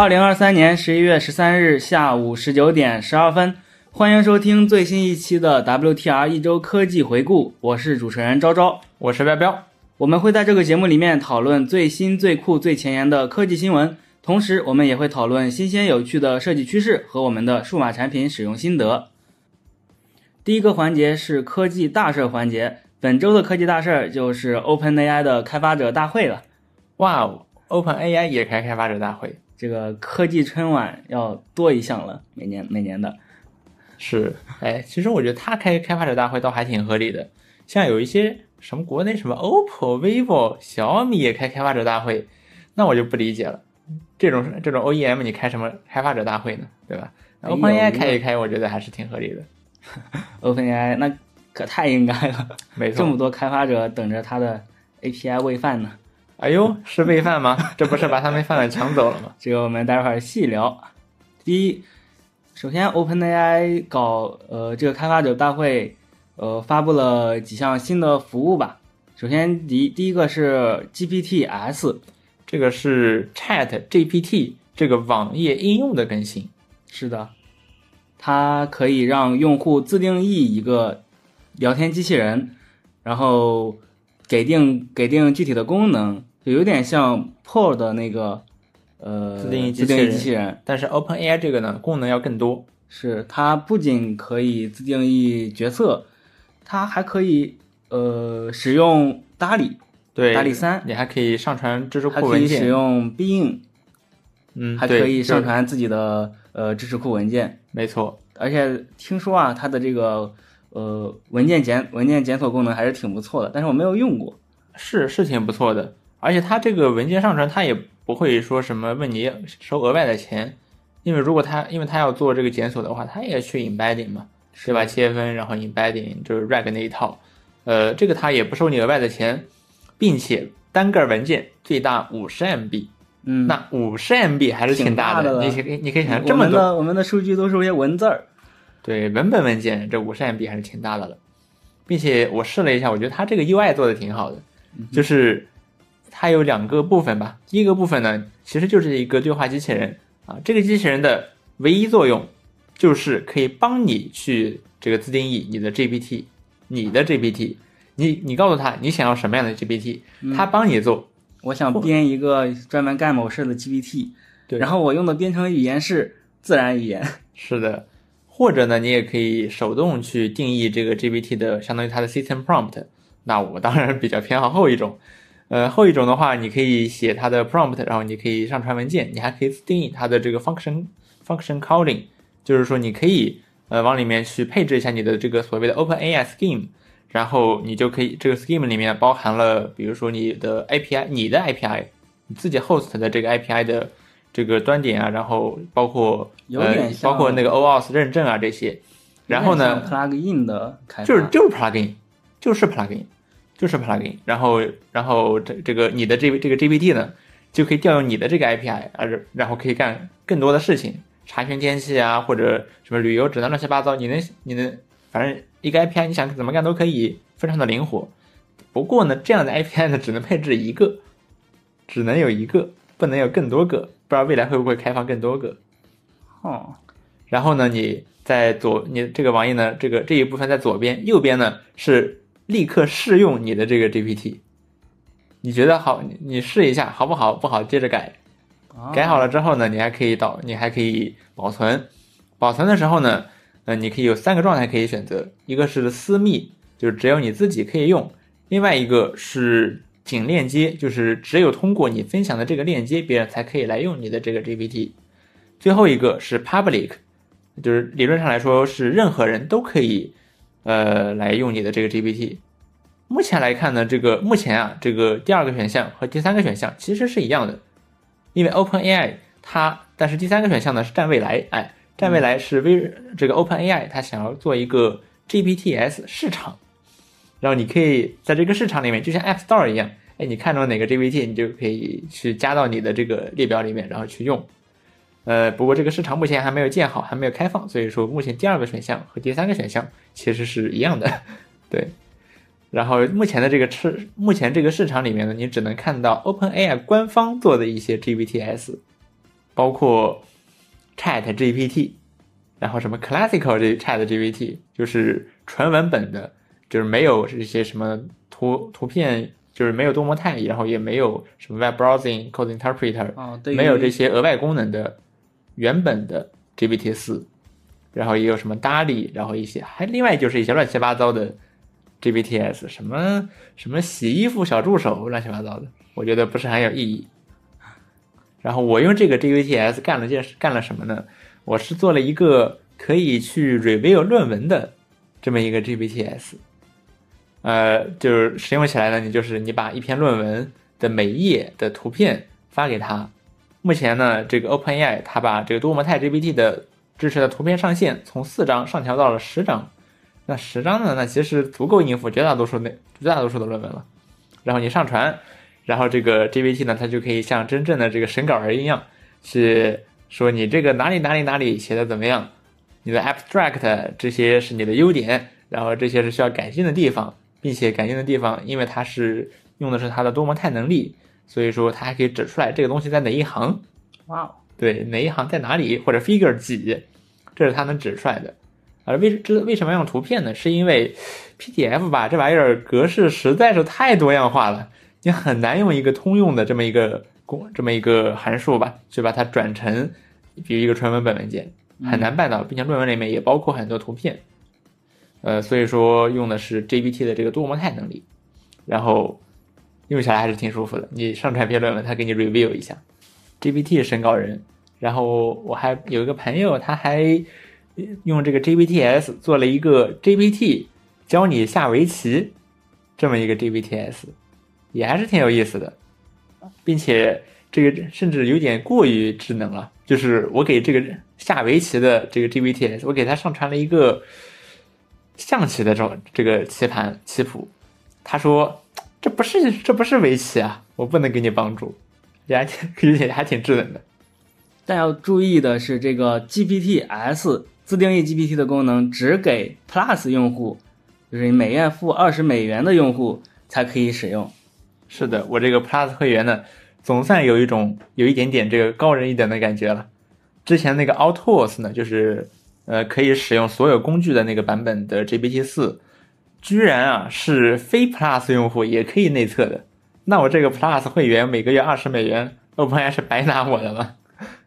二零二三年十一月十三日下午十九点十二分，欢迎收听最新一期的 WTR 一周科技回顾。我是主持人昭昭，我是彪彪。我们会在这个节目里面讨论最新、最酷、最前沿的科技新闻，同时我们也会讨论新鲜有趣的设计趋势和我们的数码产品使用心得。第一个环节是科技大事环节，本周的科技大事儿就是 OpenAI 的开发者大会了。哇哦，OpenAI 也开开发者大会，这个科技春晚要多一项了，每年每年的。是，哎，其实我觉得他开开发者大会倒还挺合理的。像有一些什么国内什么 OPPO、vivo、小米也开开发者大会，那我就不理解了。这种这种 OEM 你开什么开发者大会呢？对吧？OpenAI 开一开，我觉得还是挺合理的。OpenAI 那可太应该了，没错这么。多开发者等着他的 API 喂饭呢。哎呦，是喂饭吗？这不是把他们饭碗抢走了吗？这个我们待会儿细聊。第一，首先 OpenAI 搞呃这个开发者大会，呃发布了几项新的服务吧。首先第一第一个是 GPTs，这个是 Chat GPT 这个网页应用的更新。是的，它可以让用户自定义一个聊天机器人，然后给定给定具体的功能，就有点像 Pro 的那个呃自定义机自定义器人机器人。但是 OpenAI 这个呢，功能要更多。是它不仅可以自定义角色，它还可以呃使用 DALL-E，对，DALL-E 3你还可以上传知识库还可以使用 Bing，嗯，还可以上传自己的呃知识库文件。没错，而且听说啊，它的这个呃文件检文件检索功能还是挺不错的，但是我没有用过。是是挺不错的。而且它这个文件上传，它也不会说什么问你收额外的钱，因为如果它因为它要做这个检索的话，它也去 embedding 嘛，对吧？切分然后 embedding 就是 rag 那一套，呃，这个它也不收你额外的钱，并且单个文件最大五十 MB，嗯，那五十 MB 还是挺大的你可以你可以想象我这么多，们的我们的数据都是一些文字儿。对文本文件这五十 MB 还是挺大的了，并且我试了一下，我觉得它这个 UI 做的挺好的，就是它有两个部分吧。第一个部分呢，其实就是一个对话机器人啊，这个机器人的唯一作用就是可以帮你去这个自定义你的 GPT，你的 GPT，你你告诉他你想要什么样的 GPT，他帮你做。我想编一个专门干某事的 GPT，对然后我用的编程语言是自然语言。是的，或者呢，你也可以手动去定义这个 GPT 的，相当于它的 system prompt。那我当然比较偏好后一种。呃，后一种的话，你可以写它的 prompt，然后你可以上传文件，你还可以自定义它的这个 function function calling，就是说你可以呃往里面去配置一下你的这个所谓的 OpenAI scheme，然后你就可以这个 scheme 里面包含了，比如说你的 API，你的 API，你自己 host 的这个 API 的这个端点啊，然后包括呃有点包括那个 OAuth 认证啊这些，然后呢，，plugin 的开就是就是 plugin，就是 plugin，就是 plugin，然后然后这这个你的这这个 GPT 呢，就可以调用你的这个 API，而然后可以干更多的事情，查询天气啊，或者什么旅游指南乱七八糟，你能你能反正一个 API 你想怎么干都可以，非常的灵活。不过呢，这样的 API 呢只能配置一个，只能有一个，不能有更多个，不知道未来会不会开放更多个。哦，然后呢，你在左，你这个网页呢，这个这一部分在左边，右边呢是立刻试用你的这个 GPT。你觉得好，你你试一下好不好？不好接着改，啊改好了之后呢，你还可以导，你还可以保存。保存的时候呢，呃，你可以有三个状态可以选择，一个是私密，就是只有你自己可以用；另外一个是仅链接，就是只有通过你分享的这个链接，别人才可以来用你的这个 GPT。最后一个是 public，就是理论上来说是任何人都可以，呃，来用你的这个 GPT。目前来看呢，这个目前啊，这个第二个选项和第三个选项其实是一样的，因为 OpenAI 它，但是第三个选项呢是占未来，哎，占未来是微这个 OpenAI 它想要做一个 GPTs 市场，然后你可以在这个市场里面，就像 App Store 一样，哎，你看中哪个 GPT，你就可以去加到你的这个列表里面，然后去用。呃，不过这个市场目前还没有建好，还没有开放，所以说目前第二个选项和第三个选项其实是一样的，对。然后目前的这个市，目前这个市场里面呢，你只能看到 OpenAI 官方做的一些 GPTs，包括 Chat GPT，然后什么 Classical 这 Chat GPT，就是纯文本的，就是没有这些什么图图片，就是没有多模态，然后也没有什么 Web Browsing、Code Interpreter，没有这些额外功能的原本的 GPT 四，然后也有什么 DALL-E，然后一些还另外就是一些乱七八糟的 GPTs，什么什么洗衣服小助手，乱七八糟的，我觉得不是很有意义。然后我用这个 GPTs 干了件事，干了什么呢？我是做了一个可以去 review 论文的这么一个 GPTs，呃，就是使用起来呢，你就是你把一篇论文的每一页的图片发给他。目前呢，这个 OpenAI 它把这个多模态 GPT 的支持的图片上限从四张上调到了十张。那十张呢，那其实足够应付绝大多数那绝大多数的论文了。然后你上传，然后这个 GPT 呢，它就可以像真正的这个审稿人一样，去说你这个哪里哪里哪里写的怎么样，你的 abstract 这些是你的优点，然后这些是需要改进的地方，并且改进的地方，因为它是用的是它的多模态能力，所以说它还可以指出来这个东西在哪一行，哇哦，对哪一行在哪里或者 figure 几，这是它能指出来的。而为这为什么要用图片呢？是因为 PDF 吧，这玩意儿格式实在是太多样化了，你很难用一个通用的这么一个公这么一个函数吧，去把它转成比如一个纯文本文件，很难办到，并且论文里面也包括很多图片。呃，所以说用的是 GPT 的这个多模态能力，然后用起来还是挺舒服的。你上传篇论文，他给你 review 一下。GPT 审稿人，然后我还有一个朋友，他还用这个 GPTs 做了一个 GPT 教你下围棋这么一个 GPTs，也还是挺有意思的，并且这个甚至有点过于智能了。就是我给这个下围棋的这个 GPTs，我给他上传了一个象棋的这种这个棋盘棋谱，他说不是这不是围棋啊，我不能给你帮助，也还挺而且还挺智能的。但要注意的是，这个 GPTs 自定义 GPT 的功能只给 Plus 用户，就是你每月付二十美元的用户才可以使用。是的，我这个 Plus 会员呢，总算有一种有一点点这个高人一等的感觉了。之前那个 Autos 呢，就是呃可以使用所有工具的那个版本的 GPT 四，居然啊是非 Plus 用户也可以内测的。那我这个 Plus 会员每个月二十美元，OpenAI 是白拿我的吗？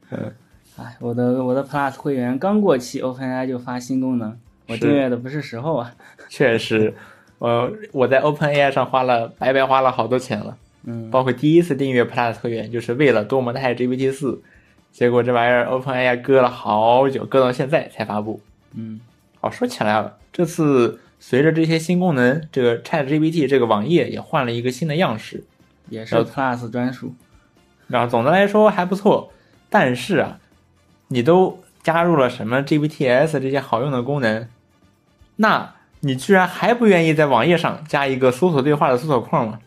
哎，我的我的 Plus 会员刚过期，OpenAI 就发新功能，我订阅的不是时候啊。确实，我，我在 OpenAI 上花了白白花了好多钱了。嗯，包括第一次订阅 Plus 会员，就是为了多模态 GPT 四，结果这玩意儿 OpenAI 搁了好久，搁到现在才发布。嗯，哦，说起来了，这次随着这些新功能，这个 Chat GPT 这个网页也换了一个新的样式，也是 Plus 专属。然后总的来说还不错。但是啊，你都加入了什么 GPTs 这些好用的功能，那你居然还不愿意在网页上加一个搜索对话的搜索框吗？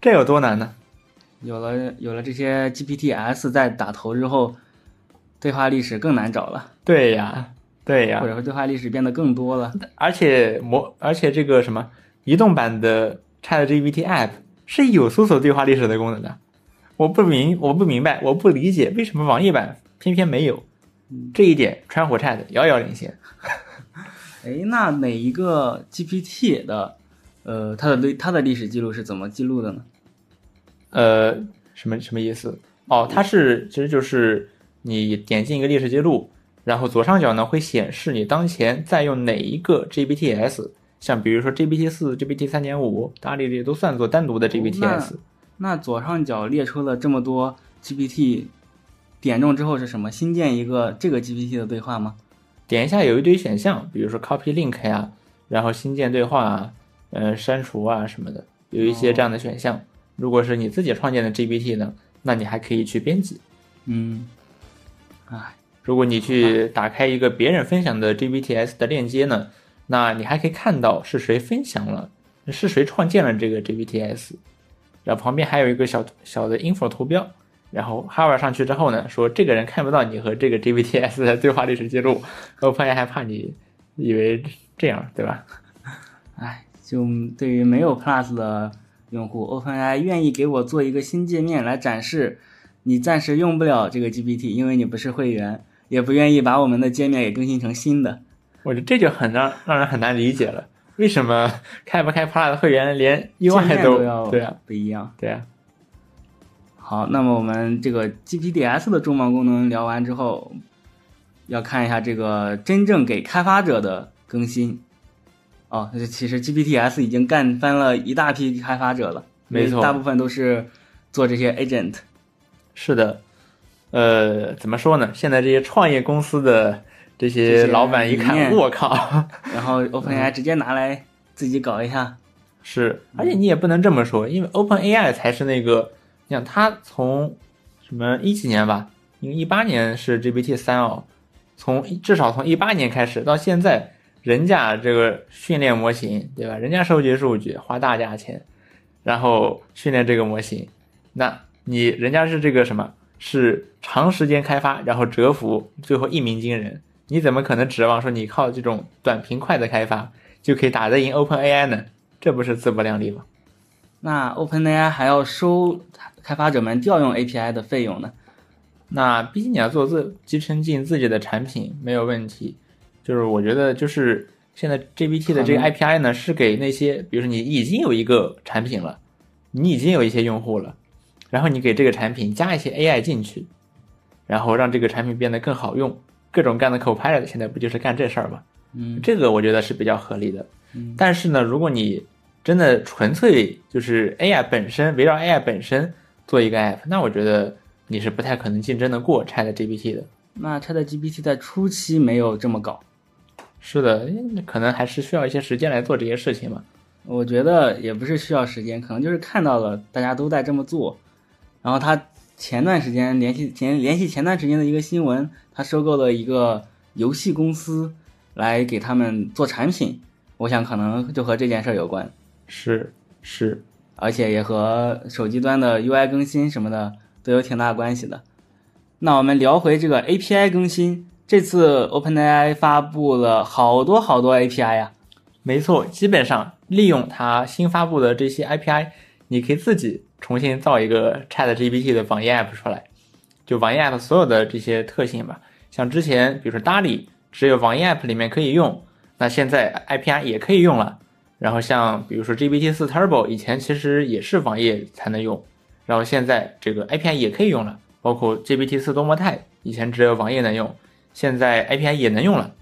这有多难呢？有了有了这些 GPTs 在打头之后，对话历史更难找了，对呀，对呀或，者说对话历史变得更多了。而且模，而且这个什么移动版的 ChatGPT App 是有搜索对话历史的功能的。我不明，我不明白，我不理解为什么网页版偏偏没有。这一点，川火 Chat 遥遥领先。哎，那哪一个 GPT 的，呃，它的历它的历史记录是怎么记录的呢？呃，什么什么意思？哦，它是其实就是你点进一个历史记录，然后左上角呢会显示你当前在用哪一个 GPTs，像比如说 GPT 四、GPT 三点五、达里这都算作单独的 GPTs。那左上角列出了这么多 GPT，点中之后是什么？新建一个这个 GPT 的对话吗？点一下有一堆选项，比如说 copy link 呀，然后新建对话啊，呃，删除啊什么的，有一些这样的选项。如果是你自己创建的 GPT 呢，那你还可以去编辑。嗯，哎，如果你去打开一个别人分享的 GPTs 的链接呢，那你还可以看到是谁分享了，是谁创建了这个 GPTs，然后旁边还有一个小小的 info 图标，然后 hover 上去之后呢，说这个人看不到你和这个 GPTs 的对话历史记录 ok 还怕你以为这样，对吧？哎，就对于没有 Plus 的用户，OpenAI 愿意给我做一个新界面来展示你暂时用不了这个 GPT，因为你不是会员，也不愿意把我们的界面给更新成新的。我觉得这就很让让人很难理解了，为什么开不开 Plus 的会员连 UI 都要对啊不一样？对啊。好，那么我们这个 GPDS 的重磅功能聊完之后，要看一下这个真正给开发者的更新。哦，其实 GPTs 已经干翻了一大批开发者了，没错，大部分都是做这些 agent。是的，呃，怎么说呢？现在这些创业公司的这些老板一看，我靠，然后 OpenAI 直接拿来自己搞一下。是，而且你也不能这么说，因为 OpenAI 才是那个，你想它从什么一几年吧，因为一八年是 GPT 三哦，从至少从一八年开始到现在。人家这个训练模型，对吧？人家收集数据花大价钱，然后训练这个模型，那你人家是这个什么？是长时间开发，然后蛰伏，最后一鸣惊人。你怎么可能指望说你靠这种短平快的开发就可以打得赢 OpenAI 呢？这不是自不量力吗？那 OpenAI 还要收开发者们调用 API 的费用呢？那毕竟你要做自集成进自己的产品没有问题。就是我觉得，就是现在 GPT 的这个 API 呢，是给那些，比如说你已经有一个产品了，你已经有一些用户了，然后你给这个产品加一些 AI 进去，然后让这个产品变得更好用，各种各样的 Copilot 现在不就是干这事儿吗？嗯，这个我觉得是比较合理的。嗯，但是呢，如果你真的纯粹就是 AI 本身围绕 AI 本身做一个 App，那我觉得你是不太可能竞争的过 ChatGPT 的。那 ChatGPT 在初期没有这么搞。是的，可能还是需要一些时间来做这些事情嘛。我觉得也不是需要时间，可能就是看到了大家都在这么做，然后他前段时间联系前联系前段时间的一个新闻，他收购了一个游戏公司来给他们做产品，我想可能就和这件事有关。是是，而且也和手机端的 UI 更新什么的都有挺大关系的。那我们聊回这个 API 更新。这次 OpenAI 发布了好多好多 API 呀，没错，基本上利用它新发布的这些 API，你可以自己重新造一个 ChatGPT 的网页 App 出来，就网页 App 所有的这些特性吧。像之前比如说 DALL-E 只有网页 App 里面可以用，那现在 API 也可以用了。然后像比如说 GPT-4 Turbo 以前其实也是网页才能用，然后现在这个 API 也可以用了，包括 GPT-4 多模态以前只有网页能用。现在 API 也能用了，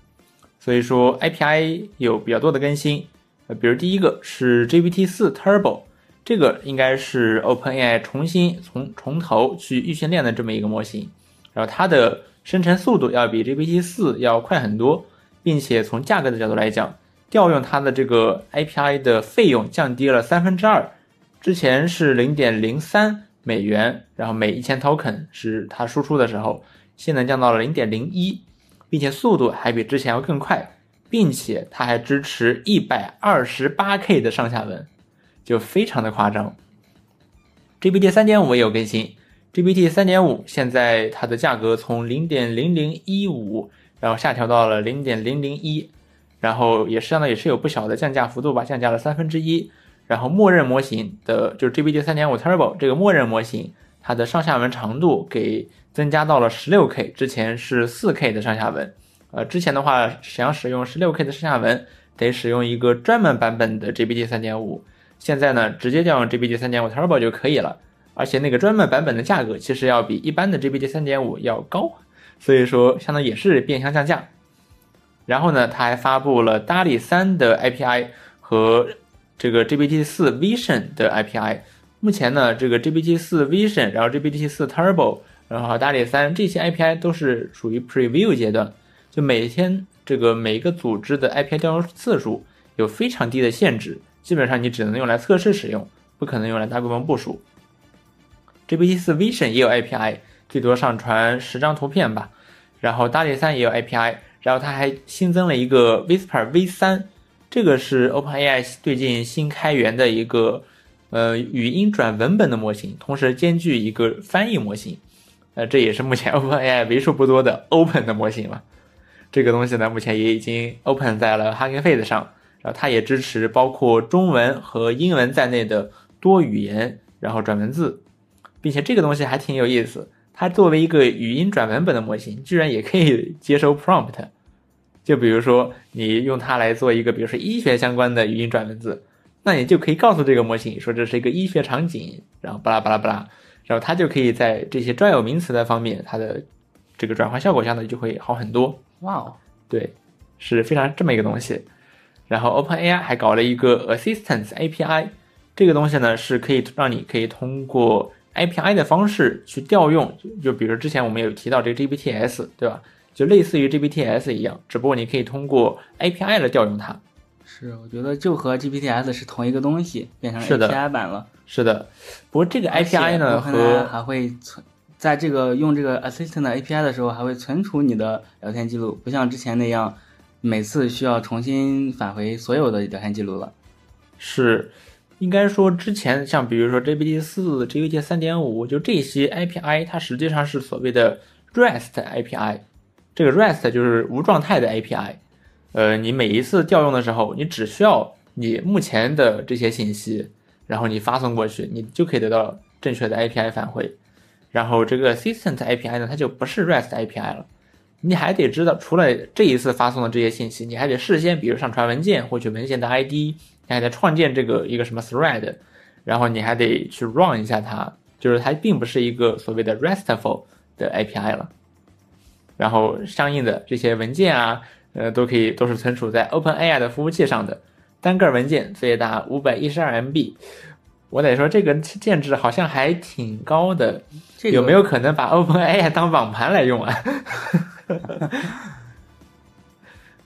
所以说 API 有比较多的更新。呃，比如第一个是 GPT-4 Turbo，这个应该是 OpenAI 重新从从头去预训练的这么一个模型，然后它的生成速度要比 GPT-4 要快很多，并且从价格的角度来讲，调用它的这个 API 的费用降低了三分之二，之前是零点零三美元，然后每一千 token 是它输出的时候。现在降到了零点零一，并且速度还比之前要更快，并且它还支持一百二十八 K 的上下文，就非常的夸张。GPT 三点五也有更新，GPT 三点五现在它的价格从零点零零一五，然后下调到了零点零零一，然后也相当也是有不小的降价幅度吧，降价了三分之一。然后默认模型的就是 GPT 三点五 Turbo 这个默认模型，它的上下文长度给。增加到了十六 K，之前是四 K 的上下文。呃，之前的话想使用十六 K 的上下文，得使用一个专门版本的 GPT 三点五。现在呢，直接调用 GPT 三点五 Turbo 就可以了。而且那个专门版本的价格其实要比一般的 GPT 三点五要高，所以说相当于也是变相降价。然后呢，它还发布了 DALI 三的 API 和这个 GPT 四 Vision 的 API。目前呢，这个 GPT 四 Vision，然后 GPT 四 Turbo。然后 DALI 三这些 API 都是属于 Preview 阶段，就每天这个每个组织的 API 调用次数有非常低的限制，基本上你只能用来测试使用，不可能用来大规模部署。GPT-4 Vision 也有 API，最多上传十张图片吧。然后大力三也有 API，然后它还新增了一个 Whisper V 三，这个是 OpenAI 最近新开源的一个呃语音转文本的模型，同时兼具一个翻译模型。呃，这也是目前 OpenAI 为数不多的 Open 的模型了。这个东西呢，目前也已经 Open 在了 Hugging Face 上，然后它也支持包括中文和英文在内的多语言，然后转文字，并且这个东西还挺有意思。它作为一个语音转文本的模型，居然也可以接收 prompt。就比如说你用它来做一个，比如说医学相关的语音转文字，那你就可以告诉这个模型说这是一个医学场景，然后巴拉巴拉巴拉，然后它就可以在这些专有名词的方面，它的这个转换效果相对就会好很多。哇哦，对，是非常这么一个东西。然后 OpenAI 还搞了一个 Assistance API，这个东西呢是可以让你可以通过 API 的方式去调用，就就比如之前我们有提到这个 GPTs，对吧？就类似于 GPTs 一样，只不过你可以通过 API 来调用它。是，我觉得就和 GPTs 是同一个东西，变成 API 版了。是的，不过这个 API 呢和还会存，在这个用这个 Assistant API 的时候，还会存储你的聊天记录，不像之前那样，每次需要重新返回所有的聊天记录了。是应该说之前像比如说 GPT 四、GPT 三点五，就这些 API，它实际上是所谓的 REST API。这个 REST 就是无状态的 API。呃，你每一次调用的时候，你只需要你目前的这些信息，然后你发送过去，你就可以得到正确的 API 返回。然后这个 Assistant API 呢，它就不是 REST API 了。你还得知道，除了这一次发送的这些信息，你还得事先，比如上传文件，获取文件的 ID，你还得创建这个一个什么 thread，然后你还得去 run 一下它，就是它并不是一个所谓的 RESTful 的 API 了。然后相应的这些文件啊，呃，都可以都是存储在 OpenAI 的服务器上的，单个文件最大五百一十二 MB。我得说这个建制好像还挺高的，这个有没有可能把 OpenAI 当网盘来用啊？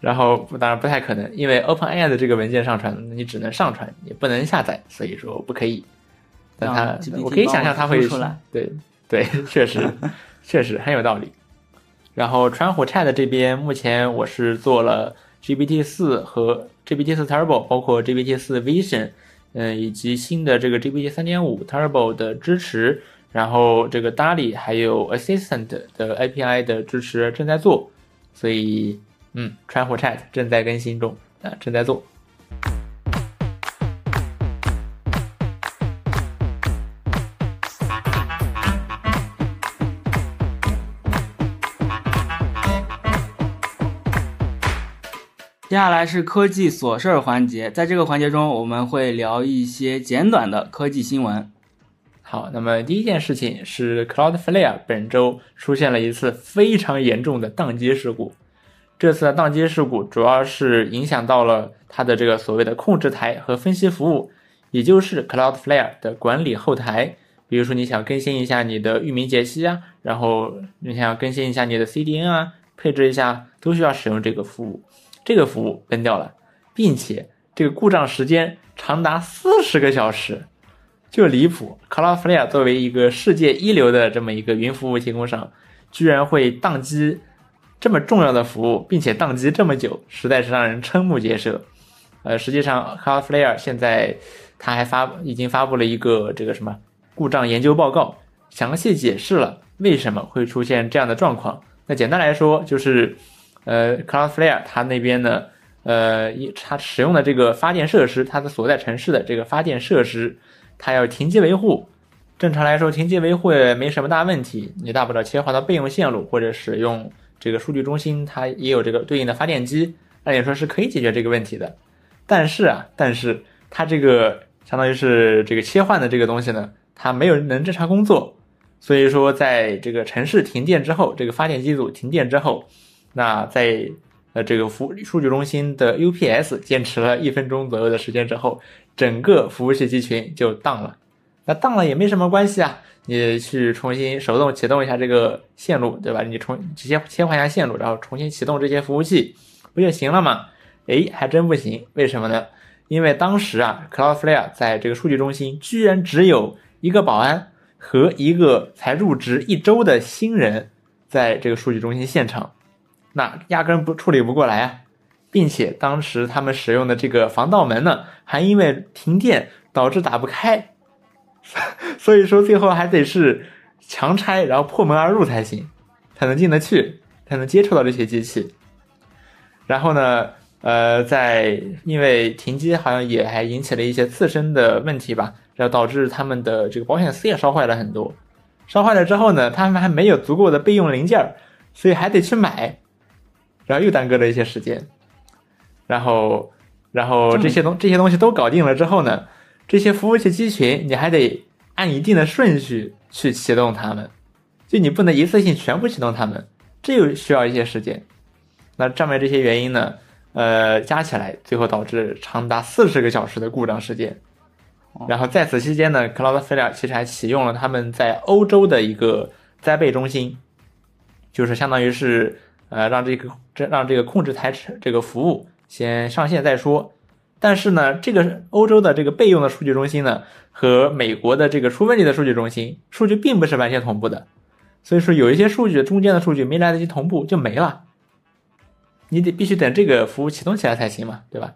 然后当然不太可能，因为 OpenAI 的这个文件上传，你只能上传，也不能下载，所以说不可以。但它我可以想象它会出来，对对，确实确实很有道理。然后川虎 Chat 这边目前我是做了 GPT 四和 GPT 四 Turbo，包括 GPT 四 Vision，嗯，以及新的这个 GPT 三点五 Turbo 的支持，然后这个 DALI 还有 Assistant 的 API 的支持正在做，所以嗯，传虎 Chat 正在更新中啊，正在做。接下来是科技琐事儿环节，在这个环节中，我们会聊一些简短的科技新闻。好，那么第一件事情是 Cloudflare 本周出现了一次非常严重的宕机事故。这次的宕机事故主要是影响到了它的这个所谓的控制台和分析服务，也就是 Cloudflare 的管理后台。比如说你想更新一下你的域名解析啊，然后你想要更新一下你的 CDN 啊，配置一下，都需要使用这个服务。这个服务崩掉了，并且这个故障时间长达四十个小时。就离谱，Cloudflare 作为一个世界一流的这么一个云服务提供商，居然会宕机这么重要的服务，并且宕机这么久，实在是让人瞠目结舌。呃，实际上 Cloudflare 现在他还发已经发布了一个这个什么故障研究报告，详细解释了为什么会出现这样的状况。那简单来说就是，呃，Cloudflare 它那边呢，呃，一它使用的这个发电设施，它的所在城市的这个发电设施。它要停机维护，正常来说停机维护也没什么大问题，你大不了切换到备用线路或者使用这个数据中心，它也有这个对应的发电机，按理说是可以解决这个问题的。但是啊，但是它这个相当于是这个切换的这个东西呢，它没有能正常工作，所以说在这个城市停电之后，这个发电机组停电之后，那在呃这个服数据中心的 UPS 坚持了一分钟左右的时间之后。整个服务器集群就当了，那当了也没什么关系啊，你去重新手动启动一下这个线路，对吧？你重直接切换一下线路，然后重新启动这些服务器，不就行了吗？诶，还真不行，为什么呢？因为当时啊，Cloudflare 在这个数据中心居然只有一个保安和一个才入职一周的新人在这个数据中心现场，那压根不处理不过来啊。并且当时他们使用的这个防盗门呢，还因为停电导致打不开，所以说最后还得是强拆，然后破门而入才行，才能进得去，才能接触到这些机器。然后呢，呃，在因为停机好像也还引起了一些自身的问题吧，然后导致他们的这个保险丝也烧坏了很多。烧坏了之后呢，他们还没有足够的备用零件，所以还得去买，然后又耽搁了一些时间。然后，然后这些东这些东西都搞定了之后呢，这些服务器机群你还得按一定的顺序去启动它们，就你不能一次性全部启动它们，这又需要一些时间。那上面这些原因呢，呃，加起来最后导致长达四十个小时的故障时间。然后在此期间呢，Cloudflare 其实还启用了他们在欧洲的一个灾备中心，就是相当于是呃让这个这让这个控制台这个服务先上线再说。但是呢，这个欧洲的这个备用的数据中心呢，和美国的这个出问题的数据中心数据并不是完全同步的，所以说有一些数据中间的数据没来得及同步就没了，你得必须等这个服务启动起来才行嘛，对吧？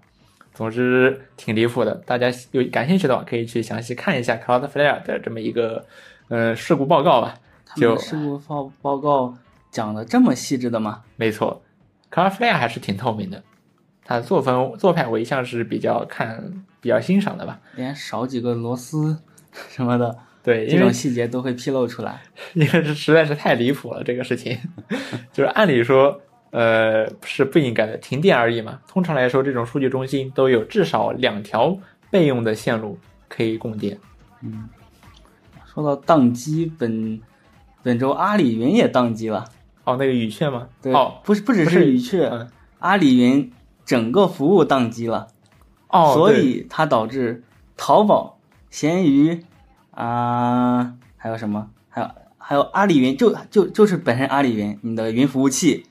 总之挺离谱的，大家有感兴趣的话，可以去详细看一下 Cloudflare 的这么一个呃事故报告吧。就事故报报告讲的这么细致的吗？没错，Cloudflare 还是挺透明的，它的作风做派我一向是比较看比较欣赏的吧。连少几个螺丝 什么的，对这种细节都会披露出来，因为这实在是太离谱了，这个事情 就是按理说。呃，是不应该的，停电而已嘛。通常来说，这种数据中心都有至少两条备用的线路可以供电。嗯，说到宕机，本本周阿里云也宕机了。哦，那个语雀吗？对，哦，不是，不只是语雀，阿里云整个服务宕机了。哦，所以它导致淘宝、闲鱼啊，还有什么？还有还有阿里云，就就就是本身阿里云，你的云服务器。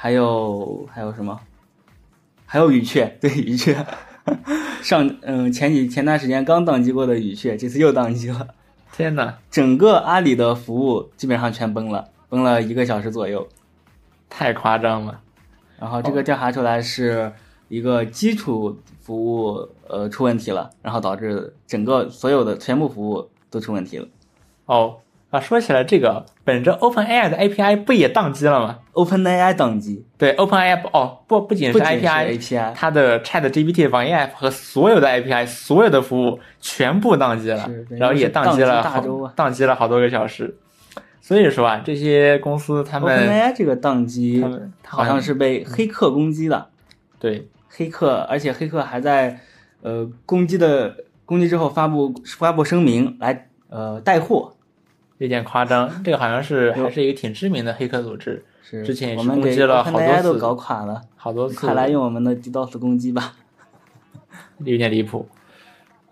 还有还有什么？还有语雀，对语雀，上嗯前几前段时间刚宕机过的语雀，这次又宕机了。天呐，整个阿里的服务基本上全崩了，崩了一个小时左右，太夸张了。然后这个调查出来是一个基础服务呃出问题了，然后导致整个所有的全部服务都出问题了。哦。啊，说起来这个，本着 OpenAI 的 API 不也宕机了吗？OpenAI 宕机，对，OpenAI 哦不不仅是 API，它的 ChatGPT 网页 App 和所有的 API，所有的服务全部宕机了，然后也宕机了好宕机了好多个小时。所以说啊，这些公司他们 OpenAI 这个宕机，好像是被黑客攻击了。对，黑客，而且黑客还在呃攻击的攻击之后发布发布声明来呃带货。有点夸张，这个好像是还是一个挺知名的黑客组织，是之前也是攻击了好多次，都搞垮了，好多次，快来用我们的 DDoS 攻击吧，有点离谱。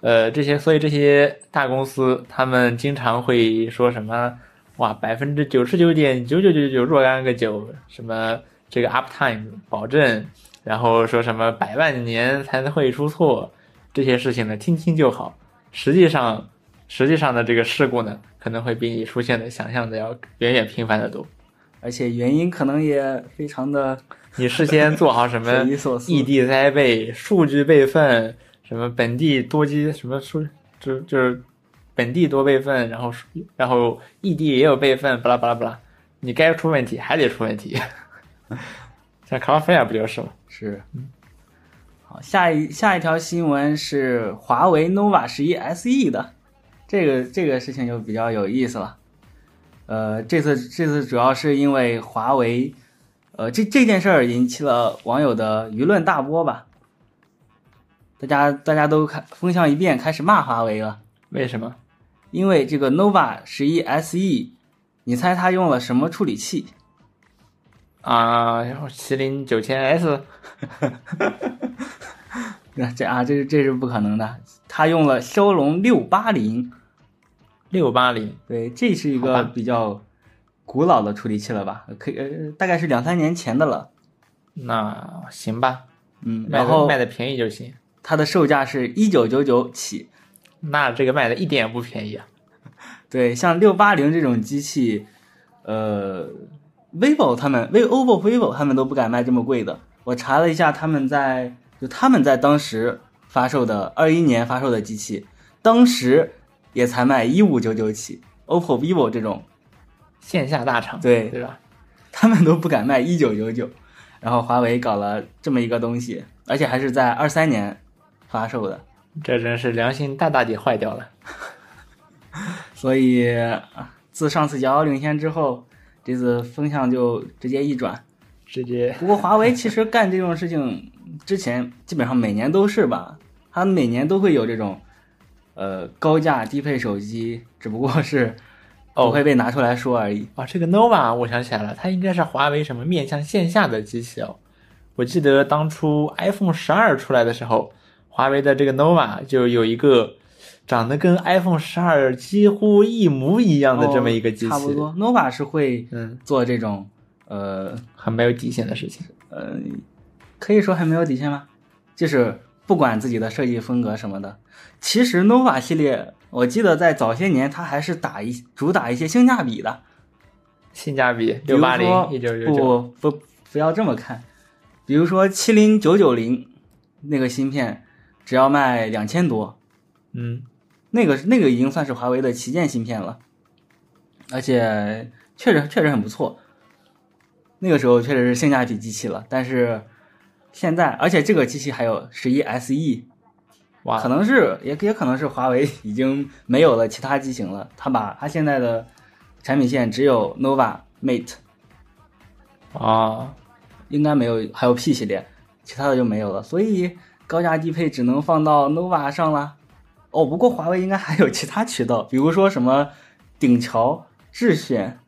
呃，这些所以这些大公司他们经常会说什么哇，百分之九十九点九九九九若干个九，什么这个 uptime 保证，然后说什么百万年才会出错，这些事情呢听听就好，实际上。实际上的这个事故呢，可能会比你出现的想象的要远远频繁的多，而且原因可能也非常的。你事先做好什么异地灾备、数据备份，什么本地多机什么数，就就是本地多备份，然后然后异地也有备份，巴拉巴拉巴拉，你该出问题还得出问题。像 Cloudflare 不就是吗？是。好，下一下一条新闻是华为 nova 十一 SE 的。这个这个事情就比较有意思了，呃，这次这次主要是因为华为，呃，这这件事儿引起了网友的舆论大波吧，大家大家都开风向一变，开始骂华为了。为什么？因为这个 nova 十一 SE，你猜它用了什么处理器？啊，麒麟九千 S。那这啊，这是这是不可能的。它用了骁龙六八零，六八零，对，这是一个比较古老的处理器了吧？可以，呃，大概是两三年前的了。那行吧，嗯，然后卖的便宜就行。它的售价是一九九九起，那这个卖的一点也不便宜啊。对，像六八零这种机器，呃，vivo 他们，v OPPO、vivo 他们都不敢卖这么贵的。我查了一下，他们在。就他们在当时发售的二一年发售的机器，当时也才卖一五九九起，OPPO、vivo 这种线下大厂，对对吧？他们都不敢卖一九九九，然后华为搞了这么一个东西，而且还是在二三年发售的，这真是良心大大的坏掉了。所以自上次遥遥领先之后，这次风向就直接一转。直接不过华为其实干这种事情之前，基本上每年都是吧，它每年都会有这种呃高价低配手机，只不过是不会被拿出来说而已。啊，这个 nova 我想起来了，它应该是华为什么面向线下的机器哦。我记得当初 iPhone 十二出来的时候，华为的这个 nova 就有一个长得跟 iPhone 十二几乎一模一样的这么一个机器，差不多。nova 是会嗯，做这种呃很没有底线的事情。呃，可以说很没有底线吗？就是不管自己的设计风格什么的。其实 nova 系列，我记得在早些年它还是打一主打一些性价比的。性价比六八零说一九九九，不不不要这么看，比如说七零九九零那个芯片，只要卖两千多，嗯，那个那个已经算是华为的旗舰芯片了，而且确实确实很不错。那个时候确实是性价比机器了，但是现在，而且这个机器还有十一 SE，哇，可能是也也可能是华为已经没有了其他机型了，它把它现在的产品线只有 nova、mate，啊，应该没有，还有 P 系列，其他的就没有了，所以高价低配只能放到 nova 上了。哦，不过华为应该还有其他渠道，比如说什么顶桥、智选。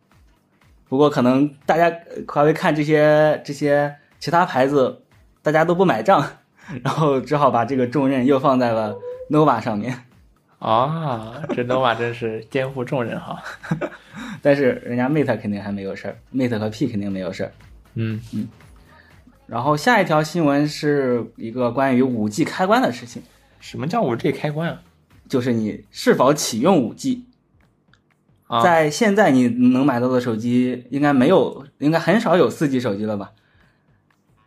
不过可能大家呃华为看这些这些其他牌子，大家都不买账，然后只好把这个重任又放在了 nova 上面。啊，这 nova 真是肩负重任哈。但是人家 Mate 肯定还没有事儿，Mate 和 P 肯定没有事儿。嗯嗯，然后下一条新闻是一个关于五 G 开关的事情，什么叫五 G 开关啊？就是你是否启用五 G。啊，在现在你能买到的手机，应该没有，应该很少有四 G 手机了吧？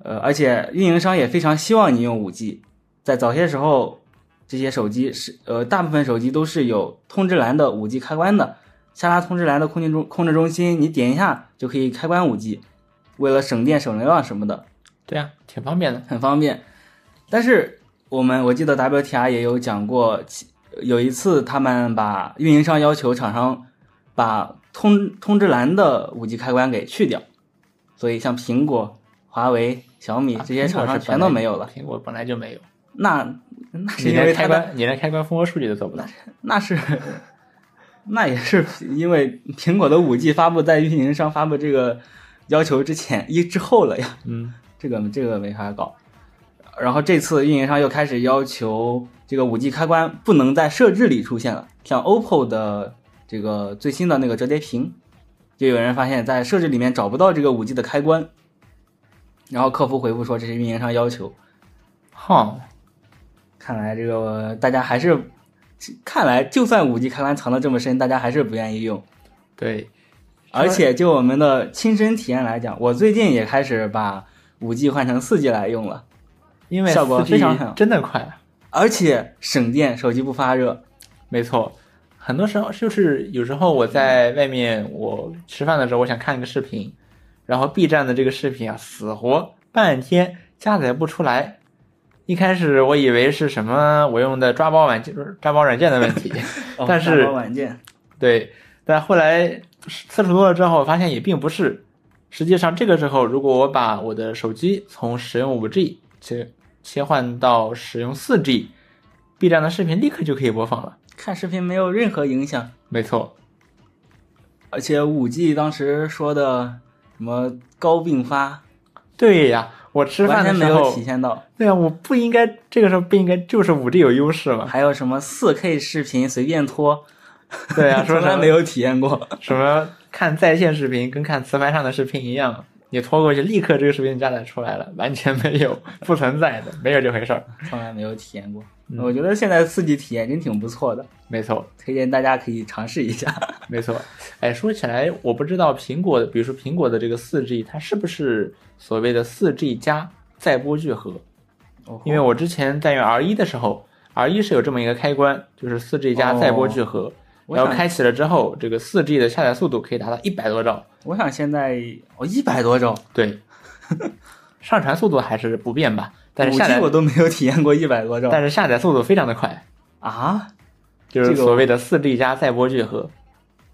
呃，而且运营商也非常希望你用五 G。在早些时候，这些手机是呃，大部分手机都是有通知栏的五 G 开关的。下拉通知栏的控制中控制中心，你点一下就可以开关五 G。为了省电省流量什么的，对呀、挺方便的。很方便。但是我们我记得 WTR 也有讲过，其有一次他们把运营商要求厂商把通通知栏的五 G 开关给去掉，所以像苹果、华为、小米这些厂商全都没有了。苹果是本来就没有，那那是因为开关你连开关蜂窝数据都做不到。那是那也是因为苹果的五 G 发布在运营商发布这个要求之前一之后了呀。嗯，这个这个没法搞。然后这次运营商又开始要求这个五 G 开关不能在设置里出现了，像 OPPO 的这个最新的那个折叠屏，就有人发现，在设置里面找不到这个五 G 的开关，然后客服回复说这是运营商要求。哈，看来这个大家还是，看来就算五 G 开关藏的这么深，大家还是不愿意用。对，而且就我们的亲身体验来讲，我最近也开始把五 G 换成四 G 来用了。因为效果非常好真的快。而且省电，手机不发热。没错，很多时候就是有时候我在外面我吃饭的时候，我想看一个视频，然后 B 站的这个视频啊，死活半天加载不出来。一开始我以为是什么我用的抓包软件抓包软件的问题，哦但是大包软件对，但后来次数多了之后，发现也并不是。实际上，这个时候如果我把我的手机从使用 5G 切切换到使用 4G，B 站的视频立刻就可以播放了。看视频没有任何影响，没错，而且五 G 当时说的什么高并发，对呀，我吃饭完的时候全没有体，现到。对呀，我不应该这个时候不应该就是 5G 有优势吗？还有什么四 K 视频随便拖，对呀，说 从来没有体验过。什么看在线视频跟看磁盘上的视频一样，你拖过去立刻这个视频加载出来了，完全没有不存在的，没有这回事儿。从来没有体验过。嗯我觉得现在四 G 体验真挺不错的，没错，推荐大家可以尝试一下。没错，哎，说起来，我不知道苹果的，比如说苹果的这个四 G，它是不是所谓的四 G 加载波聚合？哦因为我之前在用 R 一的时候，R 一是有这么一个开关，就是四 G 加载波聚合，然后开启了之后，这个四 G 的下载速度可以达到一百多兆，我想现在哦一百多兆，对，上传速度还是不变吧，但是五下 G 载我都没有体验过一百多兆但是下载速度非常的快，啊。就是这个所谓的四 G 加载波聚合。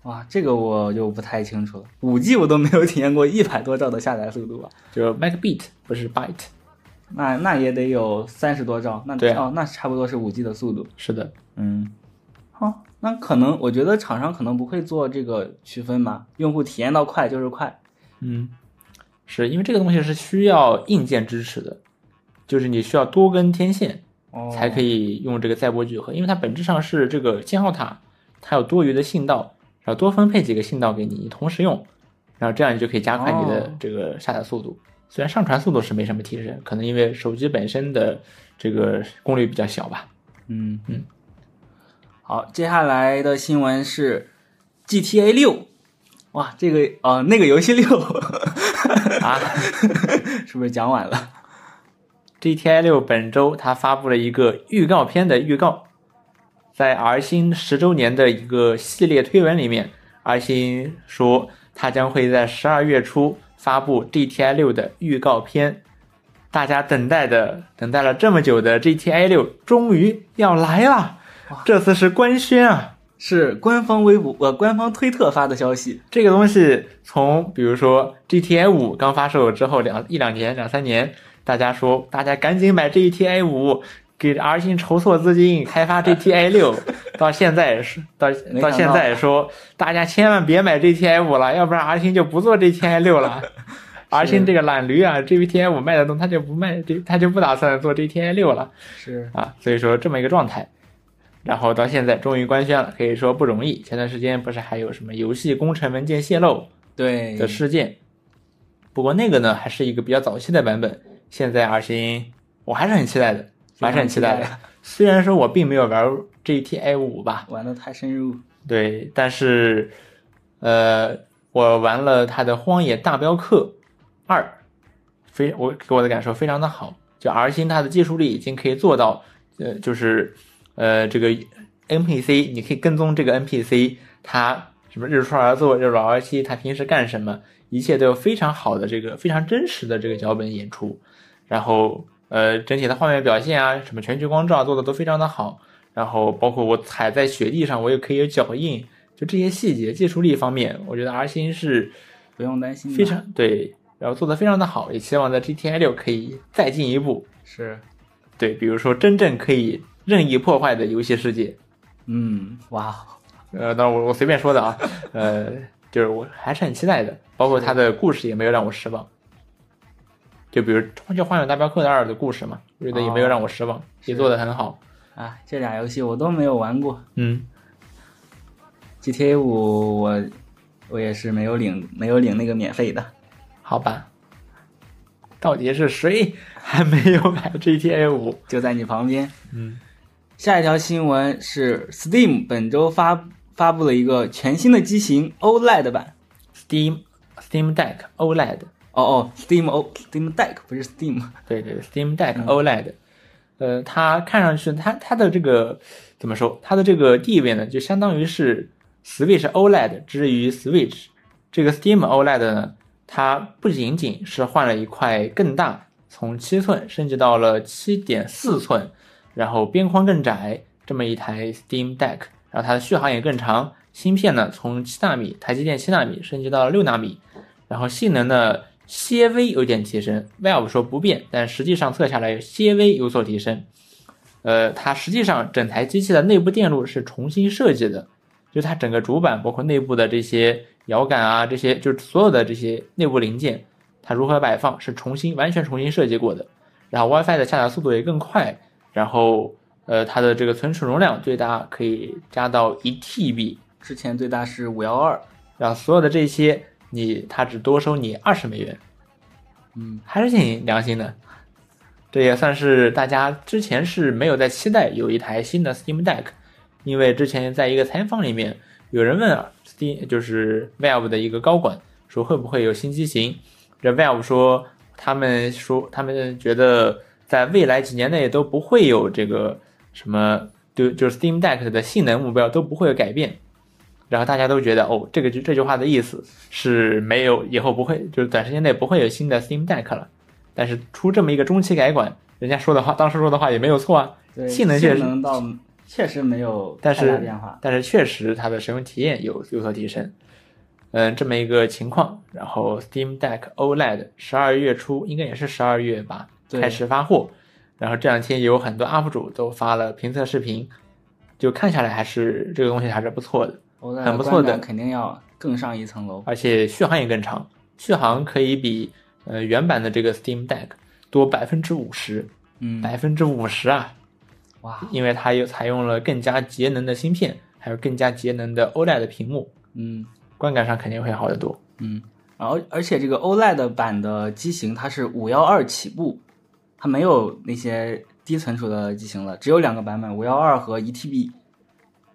哇，这个我就不太清楚了。五 G 我都没有体验过一百多兆的下载速度啊？就是 megabit 不是 byte。那那也得有三十多兆，那对哦，那差不多是五 G 的速度。是的，嗯，好，那可能我觉得厂商可能不会做这个区分吧，用户体验到快就是快。嗯，是因为这个东西是需要硬件支持的，就是你需要多根天线哦，才可以用这个载波聚合，因为它本质上是这个信号塔，它有多余的信道，然后多分配几个信道给你，你同时用，然后这样你就可以加快你的哦这个下载速度。虽然上传速度是没什么提升，可能因为手机本身的这个功率比较小吧。嗯嗯，好，接下来的新闻是 GTA 六，哇，这个呃，那个游戏六啊 是不是讲晚了？？GTA 六本周它发布了一个预告片的预告，在 R 星十周年的一个系列推文里面，R 星说它将会在十二月初发布 GTA 六的预告片。大家等待的等待了这么久的 GTA 六终于要来了，这次是官宣啊！是官方微博呃官方推特发的消息。这个东西从比如说 GTA 五刚发售之后两一两年两三年，大家说大家赶紧买 GTA 五，给 R 星筹措资金开发 GTA 六，到现在是到到到现在说大家千万别买 GTA 五了，要不然 R 星就不做 GTA 六了。R 星这个懒驴啊，GTA 五卖得动，他就不卖，这他就不打算做 GTA 六了。是啊，所以说这么一个状态，然后到现在终于官宣了，可以说不容易。前段时间不是还有什么游戏工程文件泄露对的事件，不过那个呢还是一个比较早期的版本，现在 R 星我还是很期待的，我还是很期待的。虽然说我并没有玩 GTA 五吧，玩的太深入。对，但是呃，我玩了它的《荒野大镖客二》，非我给我的感受非常的好。就 R 星它的技术力已经可以做到，呃，就是呃这个 NPC 你可以跟踪这个 NPC，他什么日出而作、日落而息，他平时干什么，一切都有非常好的这个非常真实的这个脚本演出，然后呃整体的画面表现啊，什么全局光照做的都非常的好。然后包括我踩在雪地上，我也可以有脚印，就这些细节、技术力方面，我觉得 R 星是不用担心，非常对，然后做的非常的好，也希望在 GTI 六可以再进一步，是，对，比如说真正可以任意破坏的游戏世界，嗯，哇，呃，当然我我随便说的啊，呃，就是我还是很期待的，包括它的故事也没有让我失望，就比如就《荒野大镖客二》的故事嘛，我觉得也没有让我失望，也做的很好，啊，这俩游戏我都没有玩过。嗯。GTA 五我我也是没有领没有领那个免费的。好吧，到底是谁还没有买 GTA 五？就在你旁边。嗯，下一条新闻是 Steam 本周发发布了一个全新的机型 OLED 版。Steam Steam Deck OLED，哦哦，Steam O Steam Deck 不是 Steam。对对，Steam Deck 嗯 OLED，、呃，它看上去它它的这个怎么说？它的这个地位呢，就相当于是 Switch OLED 之于 Switch。这个 Steam OLED 呢，它不仅仅是换了一块更大，从七寸升级到了七点四寸，然后边框更窄，这么一台 Steam Deck，然后它的续航也更长，芯片呢从七纳米，台积电七纳米升级到了六纳米，然后性能呢些微有点提升，Valve 说不变，但实际上测下来些微有所提升。呃，它实际上整台机器的内部电路是重新设计的，就它整个主板包括内部的这些摇杆啊，这些就是所有的这些内部零件，它如何摆放是重新完全重新设计过的。然后 WiFi 的下载速度也更快，然后呃它的这个存储容量最大可以加到一 TB，之前最大是五幺二。然后所有的这些你它只多收你二十美元，嗯，还是挺良心的。这也算是大家之前是没有在期待有一台新的 Steam Deck，因为之前在一个采访里面，有人问啊，Steam 就是 Valve 的一个高管说会不会有新机型，这 Valve 说他们说他们觉得在未来几年内都不会有这个什么，就就是 Steam Deck 的性能目标都不会有改变。然后大家都觉得哦，这个这句话的意思是没有以后不会，就是短时间内不会有新的 Steam Deck 了。但是出这么一个中期改款，人家说的话，当时说的话也没有错啊。对，性能确实能到确实没有但太大是变化。但是确实它的使用体验有有所提升。嗯，这么一个情况，然后 Steam Deck OLED 十二月初应该也是十二月吧对开始发货，然后这两天有很多 UP 主都发了评测视频，就看下来还是这个东西还是不错的很不错的肯定要更上一层楼。而且续航也更长，续航可以比呃原版的这个 Steam Deck 多百分之五十，嗯，百分之五十啊！哇，因为它又采用了更加节能的芯片，还有更加节能的 OLED 屏幕，嗯观感上肯定会好得多。嗯，然后而且这个 OLED 版的机型它是五幺二起步，它没有那些低存储的机型了，只有两个版本，五幺二和一 TB。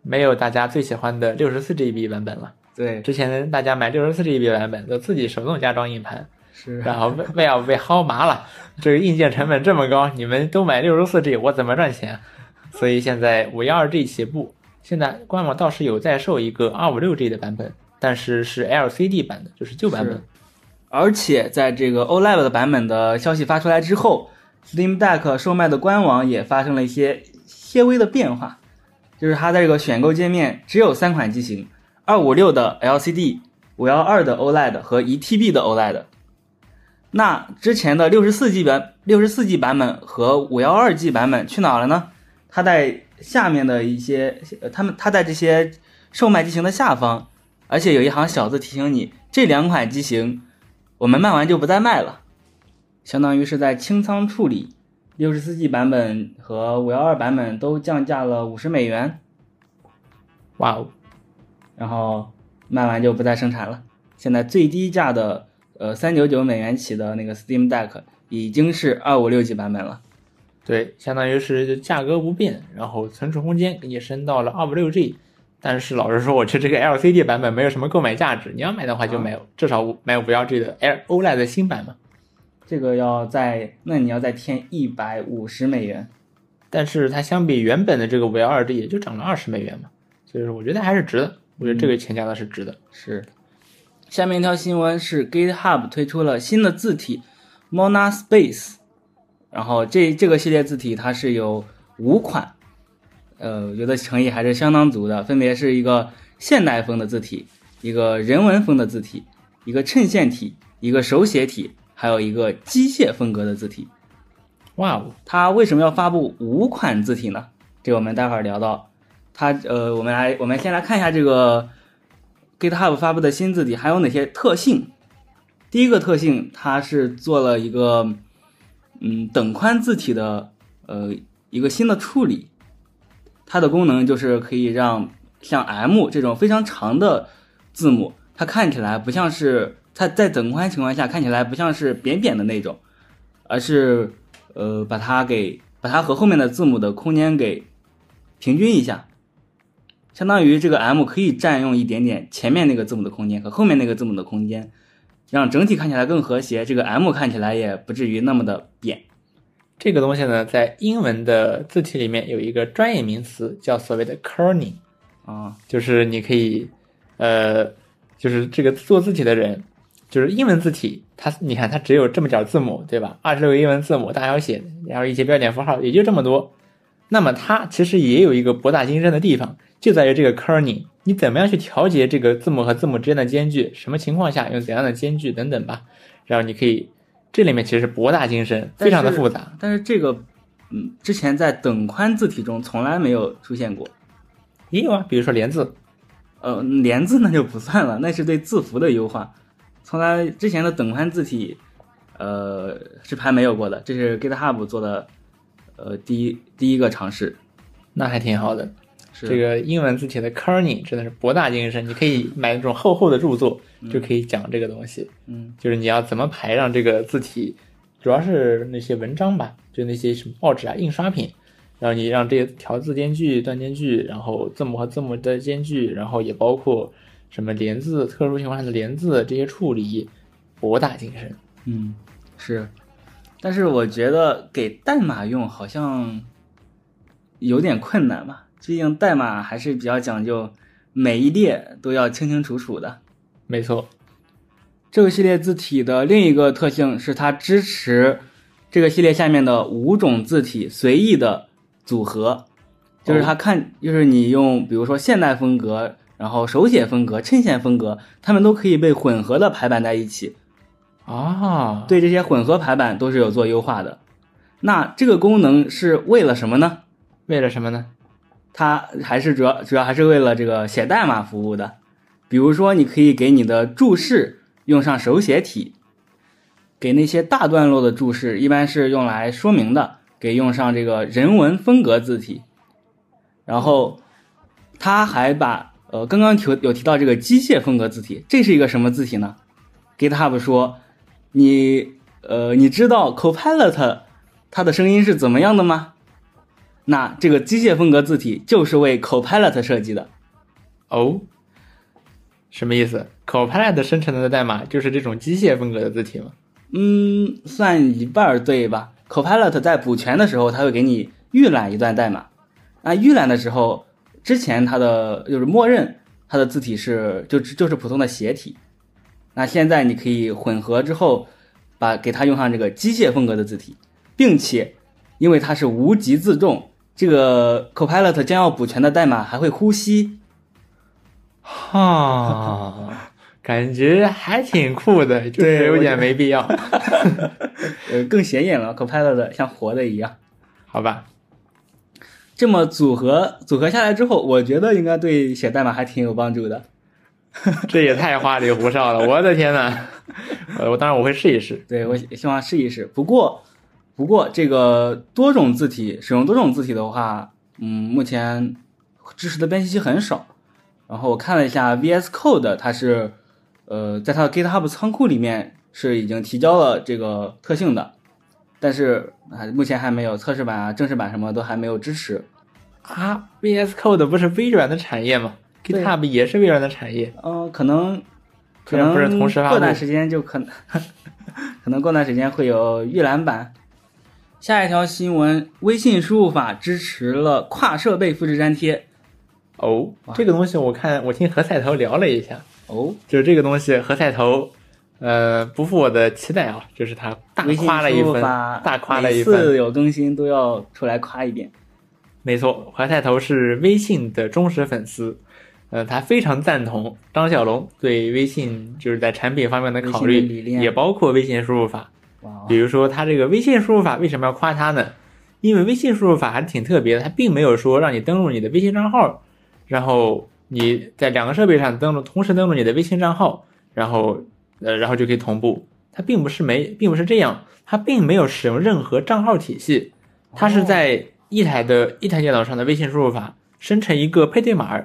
没有大家最喜欢的六十四 GB 版本了。对，之前大家买六十四 GB 版本都自己手动加装硬盘，是然后被被要被薅麻了。这个硬件成本这么高，你们都买六十四 G，我怎么赚钱？所以现在五幺二 G 起步，现在官网倒是有在售一个二五六 G 的版本，但是是 LCD 版的，就是旧版本是。而且在这个 OLED 的版本的消息发出来之后，Steam Deck 售卖的官网也发生了一些些微的变化，就是它的这个选购界面只有三款机型：二五六的 LCD、五幺二的 OLED 和一 TB 的 OLED。那之前的六十四 G 版、六十四 G 版本和五幺二 G 版本去哪了呢？它在下面的一些，呃，他们它在这些售卖机型的下方，而且有一行小字提醒你，这两款机型我们卖完就不再卖了，相当于是在清仓处理。六十四 G 版本和五幺二版本都降价了五十美元，哇哦，然后卖完就不再生产了。现在最低价的呃三九九美元起的那个 Steam Deck 已经是二五六 G 版本了。对，相当于是价格不变，然后存储空间给你升到了二五六 G。但是老实说，我觉得这个 LCD 版本没有什么购买价值，你要买的话就买，至少买五幺 G 的 L OLED 的新版嘛。这个要再，那你要再添一百五十美元。但是它相比原本的这个五幺二 G 也就涨了二十美元嘛，所以说我觉得还是值的，我觉得这个钱加的是值的。是。下面一条新闻是 GitHub 推出了新的字体 Monospace，然后这这个系列字体它是有五款，呃，我觉得诚意还是相当足的，分别是一个现代风的字体，一个人文风的字体，一个衬线体，一个手写体，还有一个机械风格的字体。哇哦，它为什么要发布五款字体呢？这个我们待会儿聊到。它呃，我们来我们先来看一下这个 GitHub 发布的新字体还有哪些特性。第一个特性，它是做了一个嗯等宽字体的呃一个新的处理。它的功能就是可以让像 M 这种非常长的字母，它看起来不像是它在等宽情况下看起来不像是扁扁的那种，而是呃把它给把它和后面的字母的空间给平均一下，相当于这个 M 可以占用一点点前面那个字母的空间和后面那个字母的空间，让整体看起来更和谐。这个 M 看起来也不至于那么的扁。这个东西呢，在英文的字体里面有一个专业名词，叫所谓的 kerning，啊，就是你可以，呃，就是这个做字体的人，就是英文字体，它你看它只有这么点儿字母，对吧？二十六个英文字母大小写，然后一些标点符号，也就这么多。那么它其实也有一个博大精深的地方，就在于这个 kerning，你怎么样去调节这个字母和字母之间的间距，什么情况下用怎样的间距等等吧。然后你可以，这里面其实是博大精深，非常的复杂。但是这个，嗯，之前在等宽字体中从来没有出现过。也有啊，比如说连字，呃，连字那就不算了，那是对字符的优化。从来之前的等宽字体，呃，是还没有过的，这是 GitHub 做的，呃，第一第一个尝试。那还挺好的。是这个英文字体的 kerning 真的是博大精深，你可以买那种厚厚的著作，就可以讲这个东西。嗯就是你要怎么排让这个字体，主要是那些文章吧，就那些什么报纸啊、印刷品，然后你让这些调字间距、断间距，然后字母和字母的间距，然后也包括什么连字、特殊情况下的连字这些处理，博大精深。嗯，是，但是我觉得给代码用好像有点困难吧，毕竟代码还是比较讲究，每一列都要清清楚楚的。没错，这个系列字体的另一个特性是它支持这个系列下面的五种字体随意的组合。就是它看，就是你用比如说现代风格，然后手写风格、衬线风格，它们都可以被混合的排版在一起。啊，对这些混合排版都是有做优化的。那这个功能是为了什么呢？为了什么呢？它还是主要主要还是为了这个写代码服务的。比如说，你可以给你的注释用上手写体，给那些大段落的注释，一般是用来说明的，给用上这个人文风格字体。然后，它还把呃刚刚提有提到这个机械风格字体，这是一个什么字体呢？GitHub 说，你呃你知道 Copilot 它的声音是怎么样的吗？那这个机械风格字体就是为 Copilot 设计的。哦，什么意思？Copilot 生成的代码就是这种机械风格的字体吗？嗯，算一半儿对吧？Copilot 在补全的时候，它会给你预览一段代码。那预览的时候，之前它的就是默认它的字体是就就是普通的斜体。那现在你可以混合之后，把给它用上这个机械风格的字体，并且因为它是无极自重，这个 Copilot 将要补全的代码还会呼吸。哈，感觉还挺酷的，就是对有点没必要，呃，更显眼了，Copilot 像活的一样。好吧？这么组合组合下来之后，我觉得应该对写代码还挺有帮助的。这也太花里胡哨了，我的天呐！呃，我当然我会试一试。对我希望试一试。不过，不过这个多种字体使用多种字体的话，嗯，目前支持的编辑器很少。然后我看了一下 VS Code，它是呃在它的 GitHub 仓库里面是已经提交了这个特性的，但是啊目前还没有测试版啊、正式版什么都还没有支持。啊，VS Code 不是微软的产业吗？GitHub 也是微软的产业。嗯、可能可能不是同时发布过段时间就可能 可能过段时间会有预览版。下一条新闻，微信输入法支持了跨设备复制粘贴。哦，这个东西我看我听何菜头聊了一下，哦，就是这个东西何菜头，呃，不负我的期待啊，就是他大夸了一番，大夸了一每次。有更新都要出来夸一遍。没错，怀太头是微信的忠实粉丝，呃，他非常赞同张小龙对微信就是在产品方面的考虑也包括微信输入法。比如说，他这个微信输入法为什么要夸他呢？因为微信输入法还是挺特别的，它并没有说让你登录你的微信账号，然后你在两个设备上登录，同时登录你的微信账号，然后呃，然后就可以同步。它并不是没，并不是这样，它并没有使用任何账号体系，它是在一台的一台电脑上的微信输入法生成一个配对码，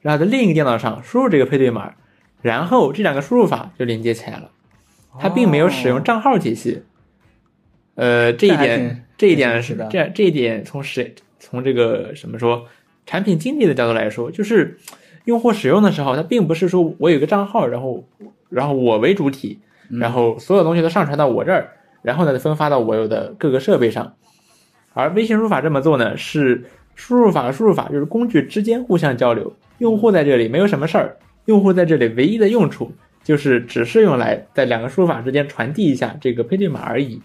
然后在另一个电脑上输入这个配对码，然后这两个输入法就连接起来了。它并没有使用账号体系。呃，这一点，这一点是的这样，这一点从谁从这个什么说，产品经理的角度来说，就是用户使用的时候，它并不是说我有个账号，然后然后我为主体，然后所有东西都上传到我这儿，然后呢分发到我有的各个设备上。而微信输入法这么做呢，是输入法和输入法就是工具之间互相交流，用户在这里没有什么事儿，用户在这里唯一的用处就是只是用来在两个输入法之间传递一下这个配对码而已。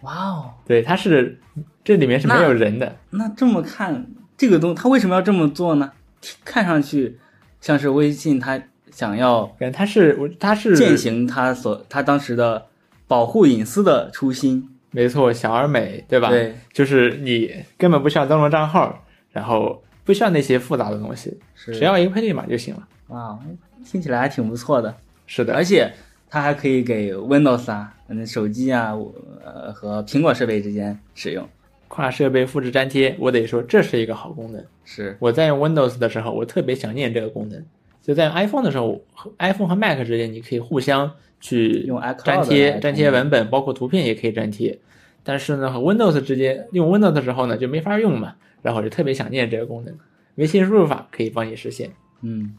哇哦，对，它是这里面是没有人的。那这么看，这个东它为什么要这么做呢？看上去像是微信他想要感觉它是我它是践行他所他当时的保护隐私的初心，没错，小而美，对吧？对，就是你根本不需要登录账号，然后不需要那些复杂的东西，是只要一个配对码就行了。哇，听起来还挺不错的。是的，而且它还可以给 Windows 啊、嗯手机啊、呃和苹果设备之间使用。跨设备复制粘贴，我得说这是一个好功能。是，我在用 Windows 的时候，我特别想念这个功能。就在 iPhone 的时候和，iPhone 和 Mac 之间，你可以互相去粘贴粘贴文本，包括图片也可以粘贴。但是呢，和 Windows 之间用 Windows 的时候呢，就没法用嘛。然后我就特别想念这个功能。微信输入法可以帮你实现，嗯，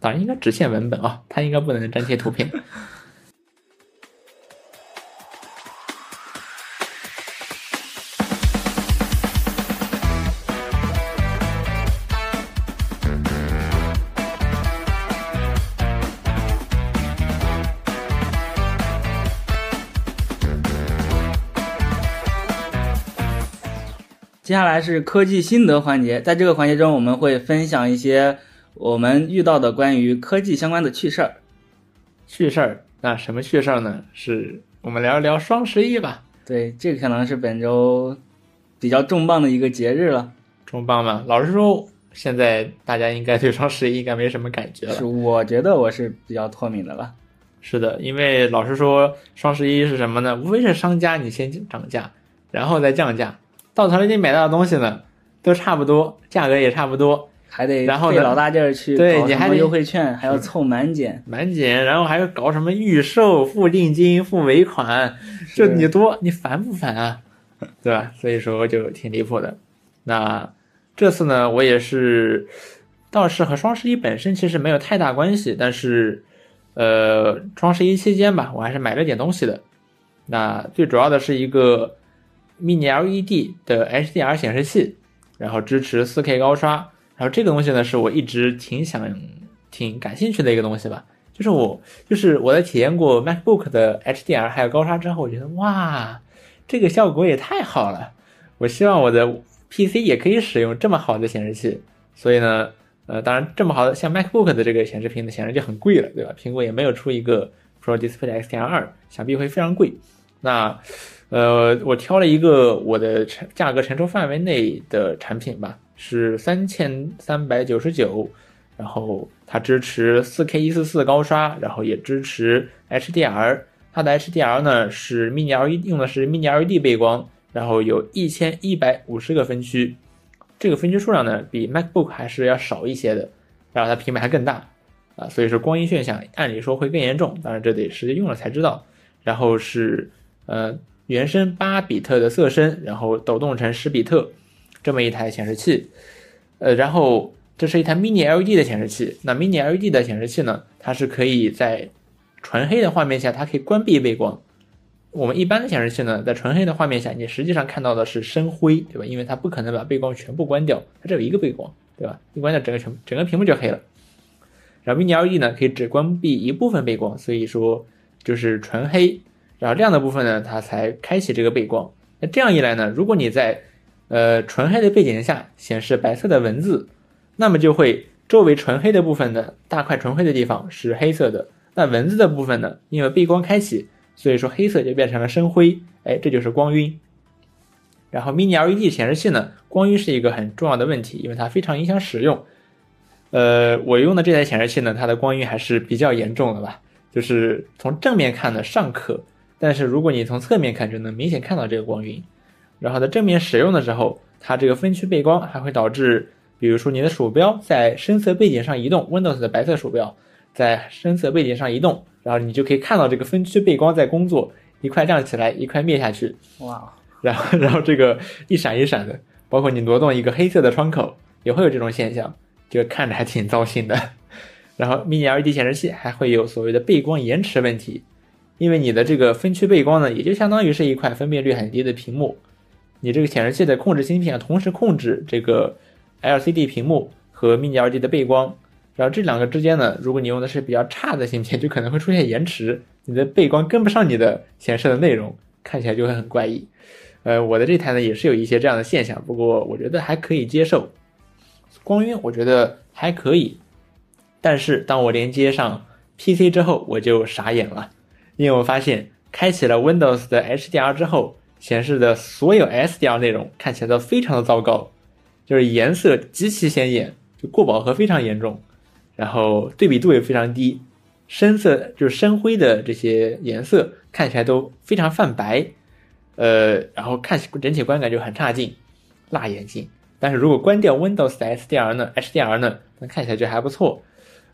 当然应该只限文本啊，它应该不能粘贴图片。接下来是科技心得环节，在这个环节中，我们会分享一些我们遇到的关于科技相关的趣事儿。趣事儿，那什么趣事儿呢？是我们聊一聊双十一吧。对，这个可能是本周比较重磅的一个节日了。重磅吗？老实说，现在大家应该对双十一应该没什么感觉了。是，我觉得我是比较脱敏的了。是的，因为老实说，双十一是什么呢？无非是商家你先涨价，然后再降价，到头来你买到的东西呢，都差不多，价格也差不多，还得然后呢费老大劲儿去对你还得优惠券，还要凑满减。满减，然后还要搞什么预售、付定金、付尾款，就你多你烦不烦啊？对吧？所以说就挺离谱的。那这次呢，我也是，倒是和双十一本身其实没有太大关系，但是，呃，双十一期间吧，我还是买了点东西的。那最主要的是一个 Mini LED 的 HDR 显示器，然后支持 4K 高刷，然后这个东西呢，是我一直挺想、挺感兴趣的一个东西吧。就是我，就是我在体验过 MacBook 的 HDR 还有高刷之后，我觉得哇，这个效果也太好了。我希望我的 PC 也可以使用这么好的显示器。所以呢，呃，当然这么好的像 MacBook 的这个显示屏的显然就很贵了，对吧？苹果也没有出一个 Pro Display XDR 二，想必会非常贵。那呃，我挑了一个我的承价格承受范围内的产品吧，是三千三百九十九，然后它支持 4K 一四四高刷，然后也支持 HDR。它的 HDR 呢是 Mini LED 用的是 Mini LED 背光，然后有一千一百五十个分区，这个分区数量呢比 MacBook 还是要少一些的，然后它屏幕还更大啊，所以说光晕现象按理说会更严重，当然这得实际用了才知道。然后是呃原生八比特的色深，然后抖动成十比特这么一台显示器，呃，然后这是一台 Mini LED 的显示器。那 Mini LED 的显示器呢，它是可以在纯黑的画面下，它可以关闭背光。我们一般的显示器呢，在纯黑的画面下，你实际上看到的是深灰，对吧？因为它不可能把背光全部关掉，它只有一个背光，对吧？一关掉整个全整个屏幕就黑了。然后 Mini LED 呢，可以只关闭一部分背光，所以说就是纯黑。然后亮的部分呢，它才开启这个背光。那这样一来呢，如果你在呃纯黑的背景下显示白色的文字，那么就会周围纯黑的部分呢，大块纯黑的地方是黑色的。那文字的部分呢，因为背光开启，所以说黑色就变成了深灰。哎，这就是光晕。然后 Mini LED 显示器呢，光晕是一个很重要的问题，因为它非常影响使用。呃，我用的这台显示器呢，它的光晕还是比较严重的吧，就是从正面看呢尚可。但是如果你从侧面看，就能明显看到这个光晕。然后在正面使用的时候，它这个分区背光还会导致，比如说你的鼠标在深色背景上移动，Windows 的白色鼠标在深色背景上移动，然后你就可以看到这个分区背光在工作，一块亮起来，一块灭下去。哇，然后然后这个一闪一闪的，包括你挪动一个黑色的窗口，也会有这种现象，就看着还挺糟心的。然后 Mini LED 显示器还会有所谓的背光延迟问题。因为你的这个分区背光呢，也就相当于是一块分辨率很低的屏幕，你这个显示器的控制芯片同时控制这个 LCD 屏幕和 Mini LED 的背光，然后这两个之间呢，如果你用的是比较差的芯片，就可能会出现延迟，你的背光跟不上你的显示的内容，看起来就会很怪异。呃，我的这台呢也是有一些这样的现象，不过我觉得还可以接受。光晕我觉得还可以，但是当我连接上 PC 之后，我就傻眼了。因为我发现开启了 Windows 的 HDR 之后，显示的所有 SDR 内容看起来都非常的糟糕，就是颜色极其显眼，就过饱和非常严重，然后对比度也非常低，深色就是深灰的这些颜色看起来都非常泛白，呃，然后看整体观感就很差劲，辣眼睛。但是如果关掉 Windows 的 SDR 呢，HDR 呢，那看起来就还不错，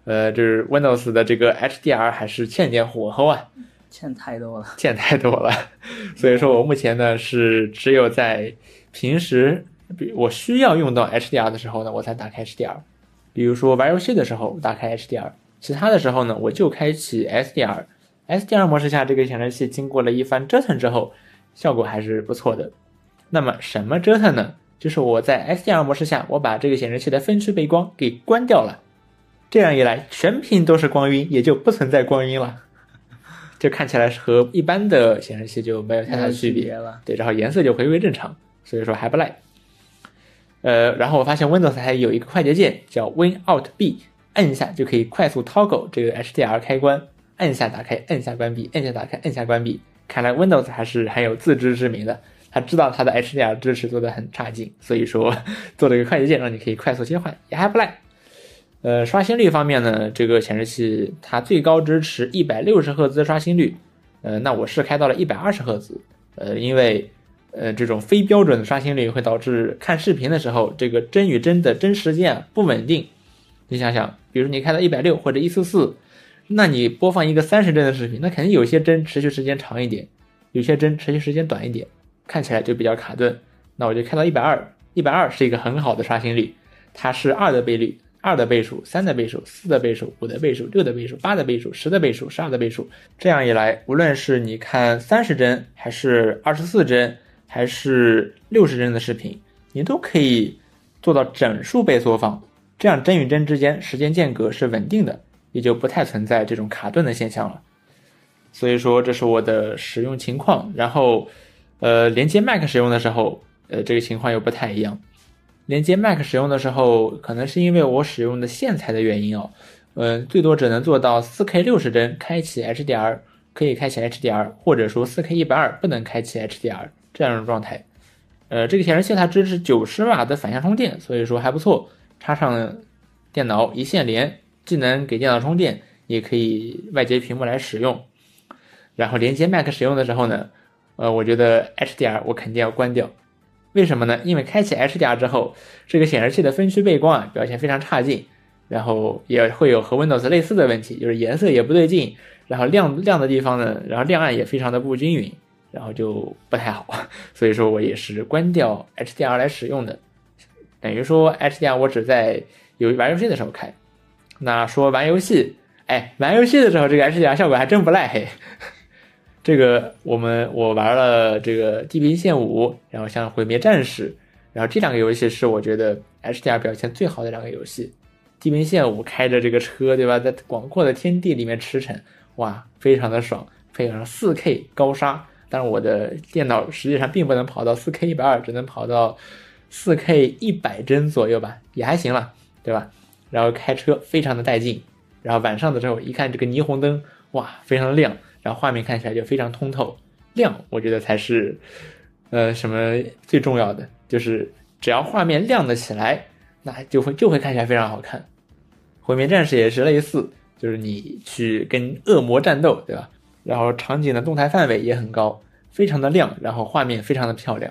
呃，就是 Windows 的这个 HDR 还是欠点火候啊。欠太多了，欠太多了，所以说我目前呢是只有在平时，比我需要用到 HDR 的时候呢，我才打开 HDR。比如说玩游戏的时候打开 HDR，其他的时候呢，我就开启 SDR。SDR 模式下，这个显示器经过了一番折腾之后，效果还是不错的。那么什么折腾呢？就是我在 SDR 模式下，我把这个显示器的分区背光给关掉了，这样一来，全屏都是光晕，也就不存在光晕了。就看起来是和一般的显示器就没有太大的区别了。对，然后颜色就回归正常，所以说还不赖。呃，然后我发现 Windows 还有一个快捷键叫 Win Out B，按一下就可以快速 toggle 这个 HDR 开关，按下打开，按下关闭，按下打开，按下关闭。看来 Windows 还是很有自知之明的，他知道他的 HDR 支持做的很差劲，所以说 做了一个快捷键让你可以快速切换，也还不赖。呃，刷新率方面呢，这个显示器它最高支持一百六十赫兹刷新率，呃，那我是开到了一百二十赫兹，呃，因为呃这种非标准的刷新率会导致看视频的时候这个帧与帧的帧时间不稳定。你想想，比如你开到一百六或者一四四，那你播放一个三十帧的视频，那肯定有些帧持续时间长一点，有些帧持续时间短一点，看起来就比较卡顿。那我就开到一百二，一百二是一个很好的刷新率，它是二的倍率。二的倍数、三的倍数、四的倍数、五的倍数、六的倍数、八的倍数、十的倍数、十二的倍数，这样一来，无论是你看三十帧，还是二十四帧，还是六十帧的视频，你都可以做到整数倍缩放，这样帧与帧之间时间间隔是稳定的，也就不太存在这种卡顿的现象了。所以说，这是我的使用情况。然后，呃，连接 Mac 使用的时候，呃，这个情况又不太一样。连接 Mac 使用的时候，可能是因为我使用的线材的原因哦，嗯，最多只能做到 4K 六十帧开启 HDR，可以开启 HDR，或者说 4K 一百二不能开启 HDR 这样的状态。呃，这个显示器它支持九十瓦的反向充电，所以说还不错。插上电脑一线连，既能给电脑充电，也可以外接屏幕来使用。然后连接 Mac 使用的时候呢，呃，我觉得 HDR 我肯定要关掉。为什么呢？因为开启 HDR 之后，这个显示器的分区背光啊表现非常差劲，然后也会有和 Windows 类似的问题，就是颜色也不对劲，然后亮亮的地方呢，然后亮暗也非常的不均匀，然后就不太好。所以说我也是关掉 HDR 来使用的，等于说 HDR 我只在有玩游戏的时候开。那说玩游戏，哎，玩游戏的时候这个 HDR 效果还真不赖嘿。这个我们我玩了这个《地平线五》，然后像《毁灭战士》，然后这两个游戏是我觉得 HDR 表现最好的两个游戏。《地平线五》开着这个车，对吧，在广阔的天地里面驰骋，哇，非常的爽，配上 4K 高刷。但是我的电脑实际上并不能跑到 4K 一百二，只能跑到 4K 一百帧左右吧，也还行了，对吧？然后开车非常的带劲，然后晚上的时候一看这个霓虹灯，哇，非常的亮。然后画面看起来就非常通透亮，我觉得才是，呃，什么最重要的，就是只要画面亮得起来，那就会就会看起来非常好看。毁灭战士也是类似，就是你去跟恶魔战斗，对吧？然后场景的动态范围也很高，非常的亮，然后画面非常的漂亮。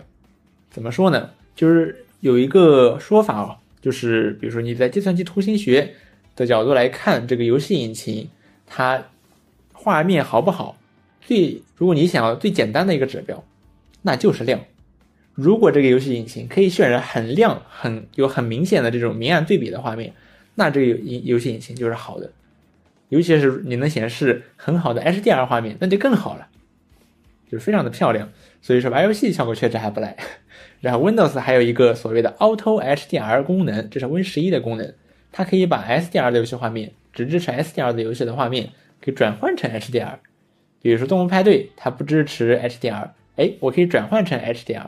怎么说呢？就是有一个说法哦，就是比如说你在计算机图形学的角度来看这个游戏引擎，它。画面好不好？最如果你想要最简单的一个指标，那就是亮。如果这个游戏引擎可以渲染很亮、很有很明显的这种明暗对比的画面，那这个游游戏引擎就是好的。尤其是你能显示很好的 HDR 画面，那就更好了，就是非常的漂亮。所以说玩游戏效果确实还不赖。然后 Windows 还有一个所谓的 Auto HDR 功能，这是 Win 十一的功能，它可以把 SDR 的游戏画面，只支持 SDR 的游戏的画面。可以转换成 HDR，比如说《动物派对》，它不支持 HDR，哎，我可以转换成 HDR，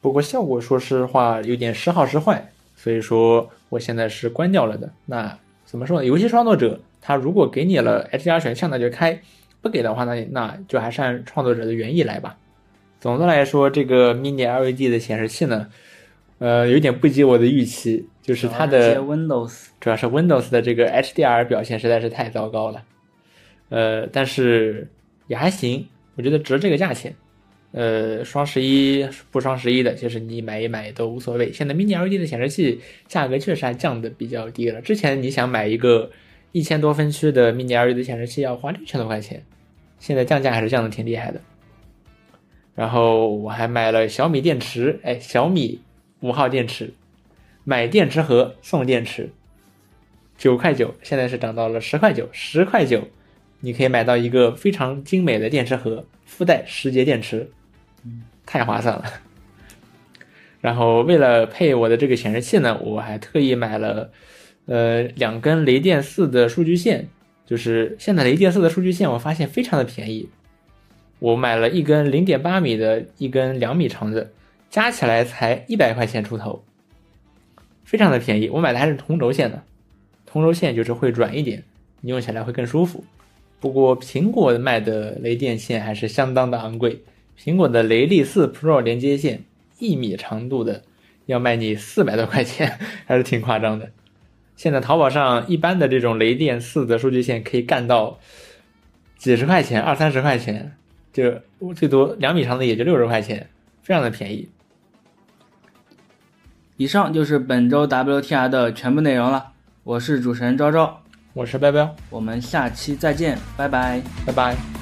不过效果说实话有点时好时坏，所以说我现在是关掉了的。那怎么说呢？游戏创作者他如果给你了 HDR 选项，那就开；不给的话，那那就还是按创作者的原意来吧。总的来说，这个 Mini LED 的显示器呢，呃，有点不及我的预期，就是它的 Windows 主要是 Windows 的这个 HDR 表现实在是太糟糕了。呃，但是也还行，我觉得值这个价钱。呃，双十一不双十一的，其实你买一买都无所谓。现在 Mini LED 的显示器价格确实还降的比较低了。之前你想买一个一千多分区的 Mini LED 显示器要花六千多块钱，现在降价还是降的挺厉害的。然后我还买了小米电池，哎，小米五号电池，买电池盒送电池，九块九，现在是涨到了十块九，十块九。你可以买到一个非常精美的电池盒，附带十节电池，太划算了。然后为了配我的这个显示器呢，我还特意买了，呃，两根雷电四的数据线。就是现在雷电四的数据线，我发现非常的便宜。我买了一根零点八米的，一根两米长的，加起来才一百块钱出头。非常的便宜。我买的还是同轴线的，同轴线就是会软一点，你用起来会更舒服。不过苹果卖的雷电线还是相当的昂贵，苹果的雷利四 Pro 连接线一米长度的要卖你四百多块钱，还是挺夸张的。现在淘宝上一般的这种雷电四的数据线可以干到几十块钱、二三十块钱，就最多两米长的也就六十块钱，非常的便宜。以上就是本周 WTR 的全部内容了。我是主持人昭昭，我是彪彪，我们下期再见，拜拜。拜拜。